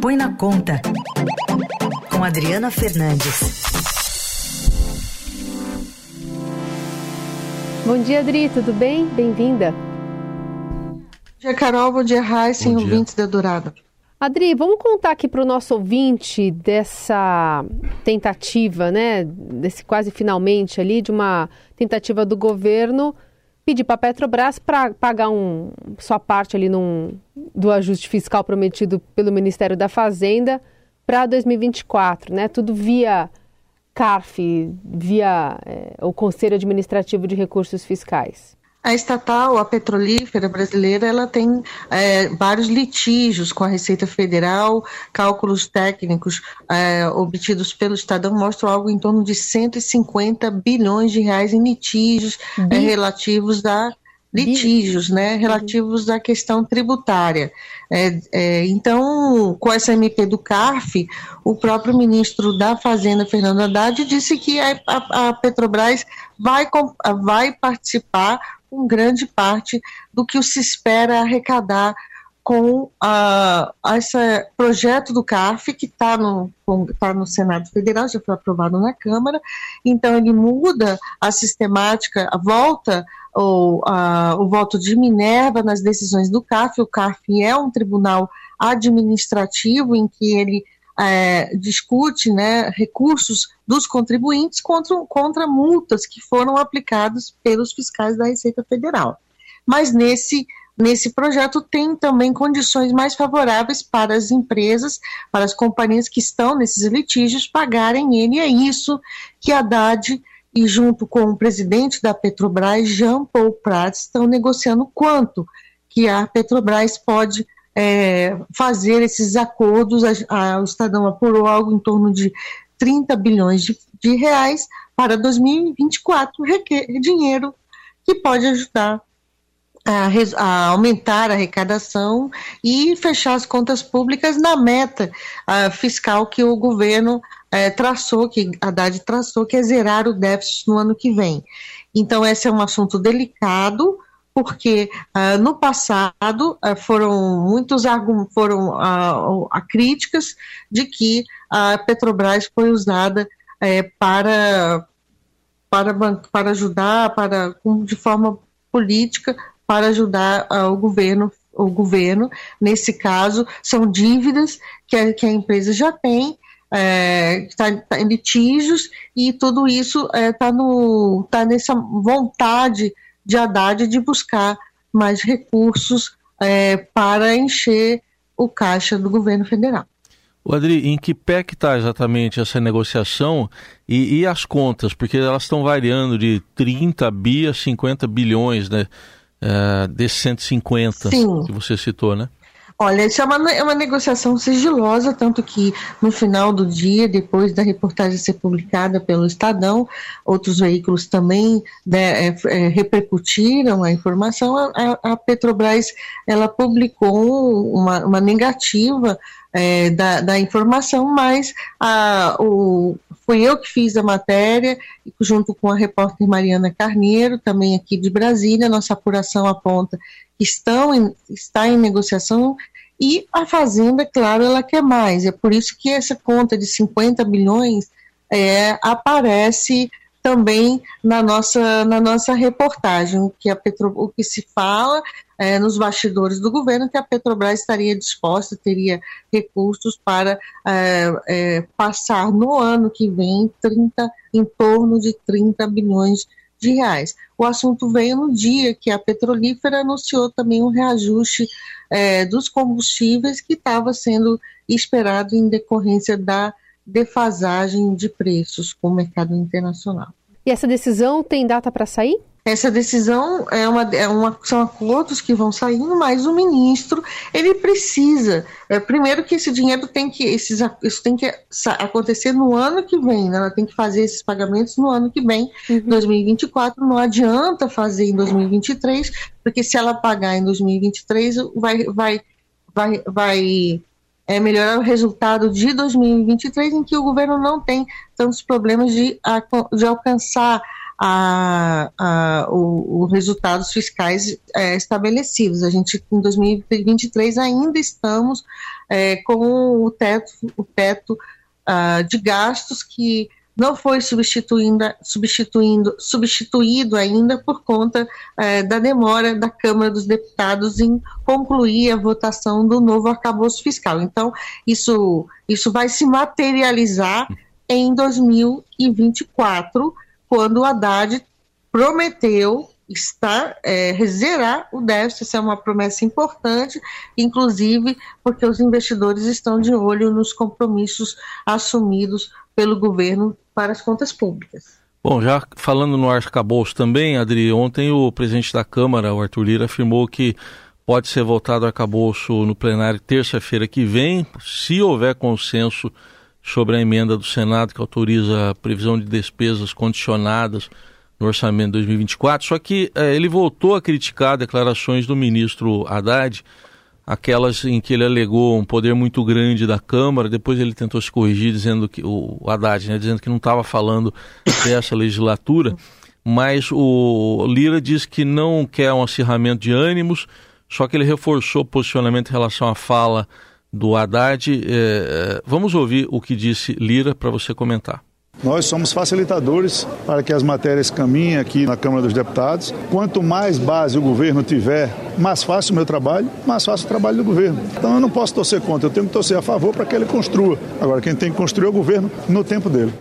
Põe na Conta, com Adriana Fernandes. Bom dia, Adri, tudo bem? Bem-vinda. Bom dia, Carol. Bom dia, Raíssa, ouvintes da Dourada. Adri, vamos contar aqui para o nosso ouvinte dessa tentativa, né, desse quase finalmente ali, de uma tentativa do governo pedir para a Petrobras para pagar um, sua parte ali num, do ajuste fiscal prometido pelo Ministério da Fazenda para 2024, né? Tudo via CARF, via é, o Conselho Administrativo de Recursos Fiscais. A estatal, a petrolífera brasileira, ela tem é, vários litígios com a Receita Federal, cálculos técnicos é, obtidos pelo Estadão mostram algo em torno de 150 bilhões de reais em litígios é, relativos a litígios, né, relativos à questão tributária. É, é, então, com essa MP do CARF, o próprio ministro da Fazenda, Fernando Haddad, disse que a, a, a Petrobras vai, vai participar com grande parte do que se espera arrecadar com a, esse projeto do CARF, que está no, tá no Senado Federal, já foi aprovado na Câmara, então ele muda a sistemática, volta o, a, o voto de Minerva nas decisões do CARF, o CARF é um tribunal administrativo em que ele é, discute né, recursos dos contribuintes contra, contra multas que foram aplicadas pelos fiscais da Receita Federal. Mas nesse nesse projeto tem também condições mais favoráveis para as empresas, para as companhias que estão nesses litígios pagarem ele. E é isso que a Haddad e junto com o presidente da Petrobras, Jean Paul Prats, estão negociando quanto que a Petrobras pode é, fazer esses acordos. A, a, o Estadão apurou algo em torno de 30 bilhões de, de reais para 2024, requer, dinheiro que pode ajudar a, a, aumentar a arrecadação e fechar as contas públicas na meta fiscal que o governo é, traçou, que a Haddad traçou, que é zerar o déficit no ano que vem. Então, esse é um assunto delicado, porque uh, no passado uh, foram muitos foram uh, críticas de que a Petrobras foi usada eh, para, para, para ajudar, para, de forma política, para ajudar o governo o governo, nesse caso, são dívidas que a, que a empresa já tem, está é, tá em litígios, e tudo isso está é, tá tá nessa vontade de Haddad de buscar mais recursos é, para encher o caixa do governo federal. O Adri, em que pé que está exatamente essa negociação e, e, as contas? Porque elas estão variando de 30 bi a 50 bilhões, né? É, desses 150 Sim. que você citou, né? Olha, isso é uma, é uma negociação sigilosa, tanto que no final do dia, depois da reportagem ser publicada pelo Estadão, outros veículos também né, é, é, repercutiram a informação. A, a, Petrobras ela publicou uma, uma negativa é, da, da, informação, mas a, o, foi eu que fiz a matéria, junto com a repórter Mariana Carneiro, também aqui de Brasília. Nossa apuração aponta estão em, está em negociação e a Fazenda, claro, ela quer mais. É por isso que essa conta de 50 bilhões é, aparece também na nossa, na nossa reportagem, o que, a Petro, o que se fala é, nos bastidores do governo que a Petrobras estaria disposta, teria recursos para é, é, passar no ano que vem 30, em torno de 30 bilhões de reais. O assunto veio no dia que a petrolífera anunciou também um reajuste é, dos combustíveis que estava sendo esperado em decorrência da defasagem de preços com o mercado internacional. E essa decisão tem data para sair? Essa decisão é uma, é uma, são acordos que vão saindo, mas o ministro ele precisa, é, primeiro que esse dinheiro tem que esses, isso tem que acontecer no ano que vem, né? ela tem que fazer esses pagamentos no ano que vem, uhum. 2024. Não adianta fazer em 2023, porque se ela pagar em 2023 vai vai vai, vai é, melhorar o resultado de 2023, em que o governo não tem tantos problemas de, de alcançar a, a, os resultados fiscais é, estabelecidos. A gente, em 2023, ainda estamos é, com o teto, o teto uh, de gastos que não foi substituindo, substituindo, substituído ainda por conta é, da demora da Câmara dos Deputados em concluir a votação do novo arcabouço fiscal. Então, isso, isso vai se materializar em 2024, quando o Haddad prometeu está é, zerar o déficit, essa é uma promessa importante, inclusive porque os investidores estão de olho nos compromissos assumidos pelo governo para as contas públicas. Bom, já falando no arcabouço também, Adri, ontem o presidente da Câmara, o Arthur Lira, afirmou que pode ser votado o arcabouço no plenário terça-feira que vem, se houver consenso sobre a emenda do Senado que autoriza a previsão de despesas condicionadas no orçamento de 2024. Só que é, ele voltou a criticar declarações do ministro Haddad, aquelas em que ele alegou um poder muito grande da Câmara, depois ele tentou se corrigir dizendo que o Haddad, né, dizendo que não estava falando dessa legislatura, mas o Lira disse que não quer um acirramento de ânimos, só que ele reforçou o posicionamento em relação à fala do Haddad. É, é vamos ouvir o que disse Lira para você comentar. Nós somos facilitadores para que as matérias caminhem aqui na Câmara dos Deputados. Quanto mais base o governo tiver, mais fácil o meu trabalho, mais fácil o trabalho do governo. Então eu não posso torcer contra, eu tenho que torcer a favor para que ele construa. Agora, quem tem que construir é o governo no tempo dele.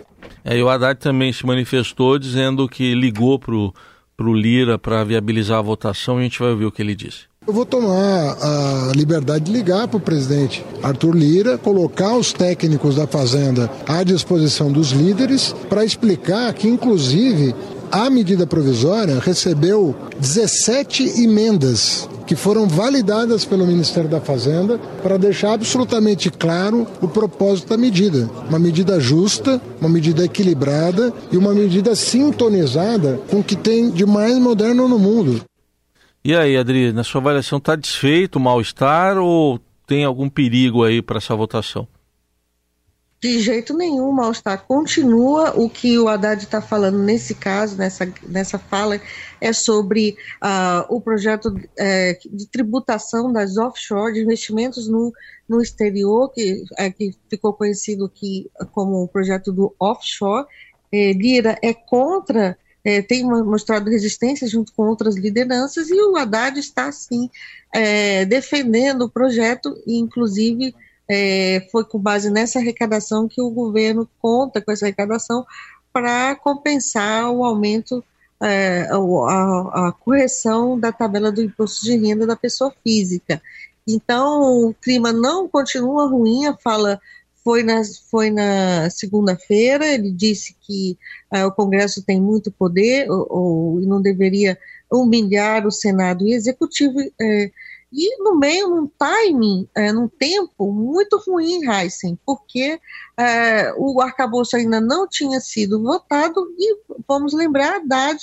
É, e o Haddad também se manifestou dizendo que ligou para o Lira para viabilizar a votação e a gente vai ouvir o que ele disse. Eu vou tomar a liberdade de ligar para o presidente Arthur Lira, colocar os técnicos da Fazenda à disposição dos líderes para explicar que, inclusive, a medida provisória recebeu 17 emendas que foram validadas pelo Ministério da Fazenda para deixar absolutamente claro o propósito da medida. Uma medida justa, uma medida equilibrada e uma medida sintonizada com o que tem de mais moderno no mundo. E aí, Adri, na sua avaliação, está desfeito o mal-estar ou tem algum perigo aí para essa votação? De jeito nenhum, mal-estar continua. O que o Haddad está falando nesse caso, nessa, nessa fala, é sobre uh, o projeto é, de tributação das offshore, de investimentos no, no exterior, que, é, que ficou conhecido aqui como o projeto do offshore. É, Lira é contra é, tem mostrado resistência junto com outras lideranças, e o Haddad está, sim, é, defendendo o projeto, e inclusive é, foi com base nessa arrecadação que o governo conta com essa arrecadação para compensar o aumento, é, a, a correção da tabela do imposto de renda da pessoa física. Então, o clima não continua ruim, a fala foi na, foi na segunda-feira, ele disse que uh, o Congresso tem muito poder ou, ou, não deveria humilhar o Senado e Executivo, uh, e no meio, num timing, uh, num tempo muito ruim, Heisen, porque o arcabouço ainda não tinha sido votado e, vamos lembrar, Haddad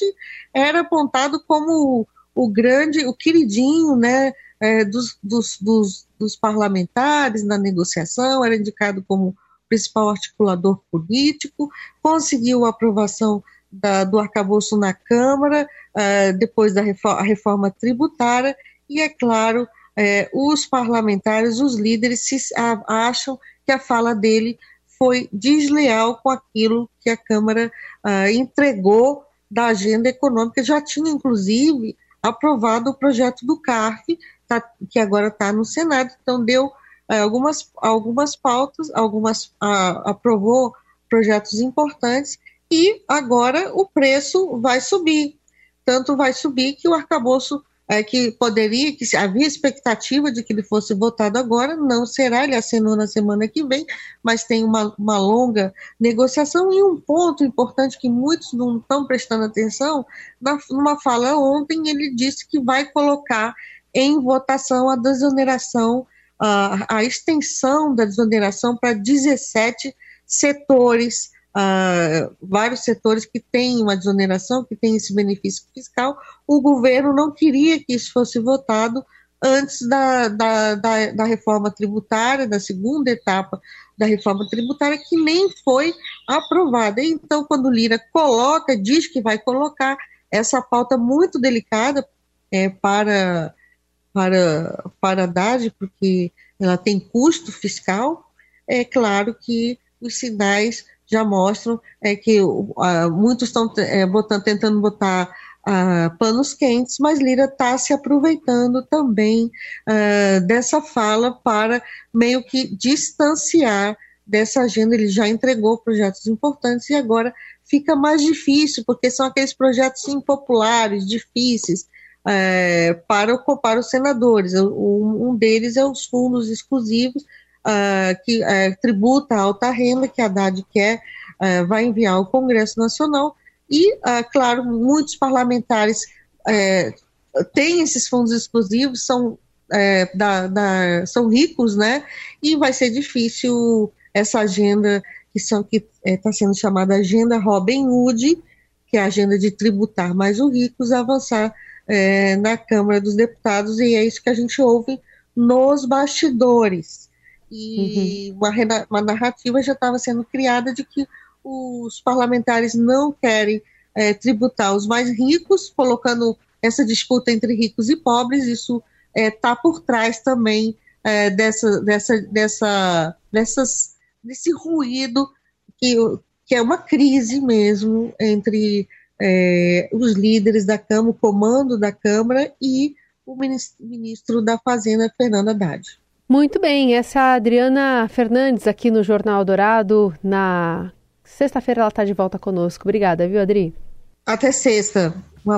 era apontado como o grande, o queridinho, né, dos, dos, dos dos parlamentares na negociação, era indicado como principal articulador político, conseguiu a aprovação da, do arcabouço na Câmara, uh, depois da reforma, reforma, tributária, e, é claro, uh, os parlamentares, os líderes, se, acham que a fala dele foi desleal com aquilo que a Câmara uh, entregou da agenda econômica, já tinha, inclusive, aprovado o projeto do CARF, tá, que agora está no Senado, então deu é, algumas, algumas pautas, algumas a, aprovou projetos importantes e agora o preço vai subir. Tanto vai subir que o arcabouço é, que poderia, que havia expectativa de que ele fosse votado agora, não será, ele assinou na semana que vem, mas tem uma, uma longa negociação e um ponto importante que muitos não estão prestando atenção, na, numa fala ontem ele disse que vai colocar em votação a desoneração, a, a extensão da desoneração para 17 setores, vários setores que têm uma desoneração, que têm esse benefício fiscal. O governo não queria que isso fosse votado antes da, da, da, da reforma tributária, da segunda etapa da reforma tributária, que nem foi aprovada. Então, quando Lira coloca, diz que vai colocar essa pauta muito delicada é, para para, para Haddad, porque ela tem custo fiscal, é claro que os sinais já mostram é, que uh, muitos estão é, botando, tentando botar uh, panos quentes, mas Lira está se aproveitando também uh, dessa fala para meio que distanciar dessa agenda. Ele já entregou projetos importantes e agora fica mais difícil, porque são aqueles projetos impopulares, difíceis, é, para, para os senadores. Um deles é os fundos exclusivos, uh, que uh, tributa a alta renda, que a Haddad quer, uh, vai enviar ao Congresso Nacional, e, claro, muitos parlamentares têm esses fundos exclusivos, são, da, da, são ricos, né, e vai ser difícil essa agenda que está que, tá sendo chamada Agenda Robin Hood, que é a agenda de tributar mais os ricos, avançar é, na Câmara dos Deputados, e é isso que a gente ouve nos bastidores. E uhum. uma, uma narrativa já estava sendo criada de que os parlamentares não querem é, tributar os mais ricos, colocando essa disputa entre ricos e pobres, isso está é, tá por trás também é, dessa, dessa, dessa, dessas, desse ruído que, que é uma crise mesmo entre é, os líderes da Câmara, o comando da Câmara e o ministro da Fazenda, Fernando Haddad. Muito bem, essa é a Adriana Fernandes aqui no Jornal Dourado. Na sexta-feira ela está de volta conosco. Obrigada, viu, Adri? Até sexta. Um